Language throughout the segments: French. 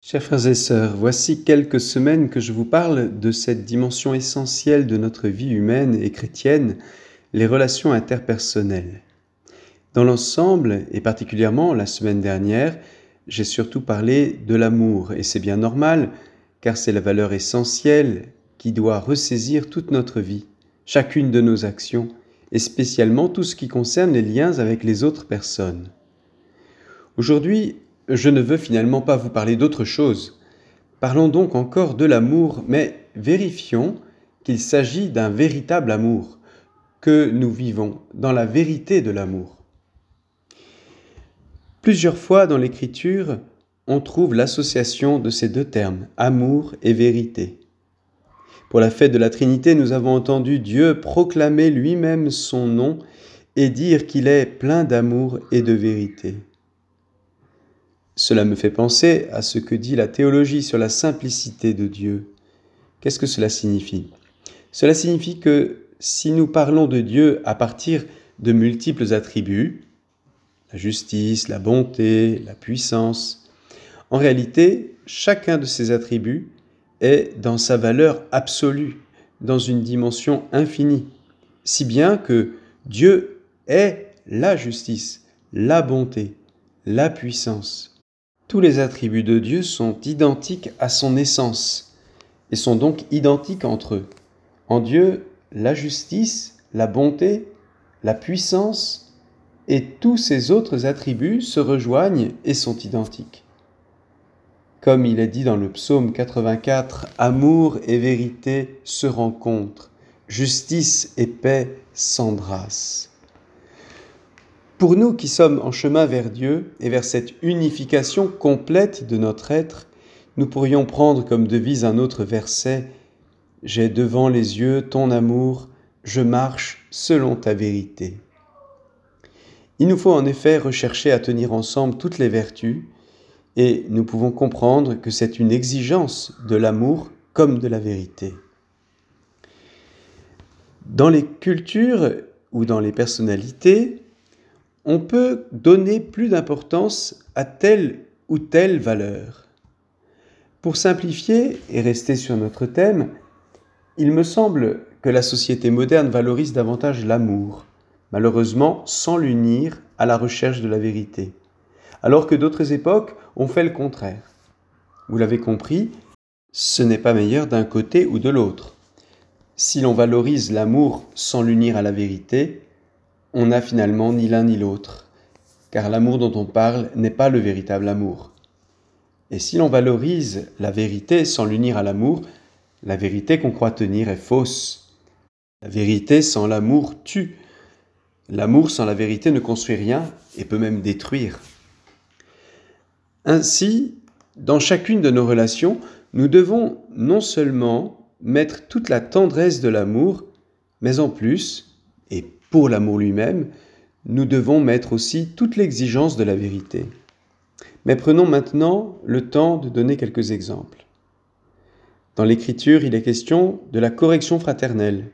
Chers frères et sœurs, voici quelques semaines que je vous parle de cette dimension essentielle de notre vie humaine et chrétienne, les relations interpersonnelles. Dans l'ensemble, et particulièrement la semaine dernière, j'ai surtout parlé de l'amour, et c'est bien normal, car c'est la valeur essentielle qui doit ressaisir toute notre vie, chacune de nos actions, et spécialement tout ce qui concerne les liens avec les autres personnes. Aujourd'hui, je ne veux finalement pas vous parler d'autre chose. Parlons donc encore de l'amour, mais vérifions qu'il s'agit d'un véritable amour, que nous vivons dans la vérité de l'amour. Plusieurs fois dans l'Écriture, on trouve l'association de ces deux termes, amour et vérité. Pour la fête de la Trinité, nous avons entendu Dieu proclamer lui-même son nom et dire qu'il est plein d'amour et de vérité. Cela me fait penser à ce que dit la théologie sur la simplicité de Dieu. Qu'est-ce que cela signifie? Cela signifie que si nous parlons de Dieu à partir de multiples attributs, la justice, la bonté, la puissance, en réalité, chacun de ces attributs est dans sa valeur absolue, dans une dimension infinie, si bien que Dieu est la justice, la bonté, la puissance. Tous les attributs de Dieu sont identiques à son essence et sont donc identiques entre eux. En Dieu, la justice, la bonté, la puissance et tous ces autres attributs se rejoignent et sont identiques. Comme il est dit dans le psaume 84, Amour et vérité se rencontrent, justice et paix s'embrassent. Pour nous qui sommes en chemin vers Dieu et vers cette unification complète de notre être, nous pourrions prendre comme devise un autre verset J'ai devant les yeux ton amour, je marche selon ta vérité. Il nous faut en effet rechercher à tenir ensemble toutes les vertus, et nous pouvons comprendre que c'est une exigence de l'amour comme de la vérité. Dans les cultures ou dans les personnalités, on peut donner plus d'importance à telle ou telle valeur. Pour simplifier et rester sur notre thème, il me semble que la société moderne valorise davantage l'amour, malheureusement sans l'unir à la recherche de la vérité, alors que d'autres époques ont fait le contraire. Vous l'avez compris, ce n'est pas meilleur d'un côté ou de l'autre. Si l'on valorise l'amour sans l'unir à la vérité, on n'a finalement ni l'un ni l'autre, car l'amour dont on parle n'est pas le véritable amour. Et si l'on valorise la vérité sans l'unir à l'amour, la vérité qu'on croit tenir est fausse. La vérité sans l'amour tue. L'amour sans la vérité ne construit rien et peut même détruire. Ainsi, dans chacune de nos relations, nous devons non seulement mettre toute la tendresse de l'amour, mais en plus, et pour l'amour lui-même, nous devons mettre aussi toute l'exigence de la vérité. Mais prenons maintenant le temps de donner quelques exemples. Dans l'Écriture, il est question de la correction fraternelle.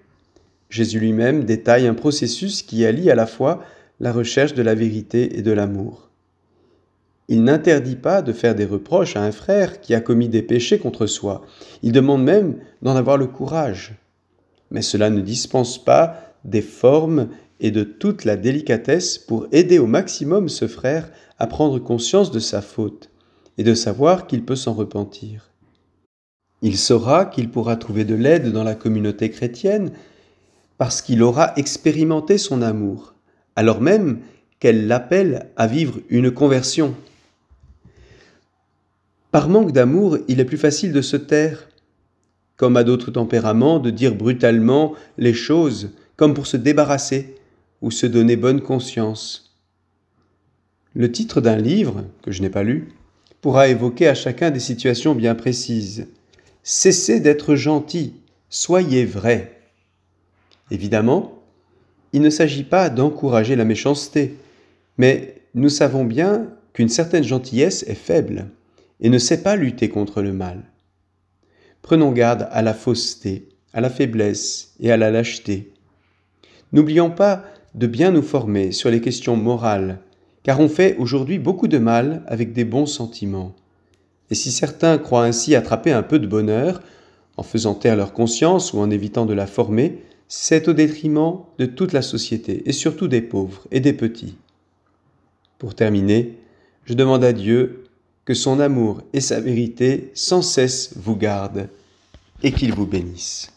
Jésus lui-même détaille un processus qui allie à la fois la recherche de la vérité et de l'amour. Il n'interdit pas de faire des reproches à un frère qui a commis des péchés contre soi. Il demande même d'en avoir le courage. Mais cela ne dispense pas des formes et de toute la délicatesse pour aider au maximum ce frère à prendre conscience de sa faute et de savoir qu'il peut s'en repentir. Il saura qu'il pourra trouver de l'aide dans la communauté chrétienne parce qu'il aura expérimenté son amour, alors même qu'elle l'appelle à vivre une conversion. Par manque d'amour, il est plus facile de se taire, comme à d'autres tempéraments, de dire brutalement les choses comme pour se débarrasser ou se donner bonne conscience. Le titre d'un livre, que je n'ai pas lu, pourra évoquer à chacun des situations bien précises. Cessez d'être gentil, soyez vrai. Évidemment, il ne s'agit pas d'encourager la méchanceté, mais nous savons bien qu'une certaine gentillesse est faible et ne sait pas lutter contre le mal. Prenons garde à la fausseté, à la faiblesse et à la lâcheté. N'oublions pas de bien nous former sur les questions morales, car on fait aujourd'hui beaucoup de mal avec des bons sentiments. Et si certains croient ainsi attraper un peu de bonheur, en faisant taire leur conscience ou en évitant de la former, c'est au détriment de toute la société, et surtout des pauvres et des petits. Pour terminer, je demande à Dieu que son amour et sa vérité sans cesse vous gardent et qu'il vous bénisse.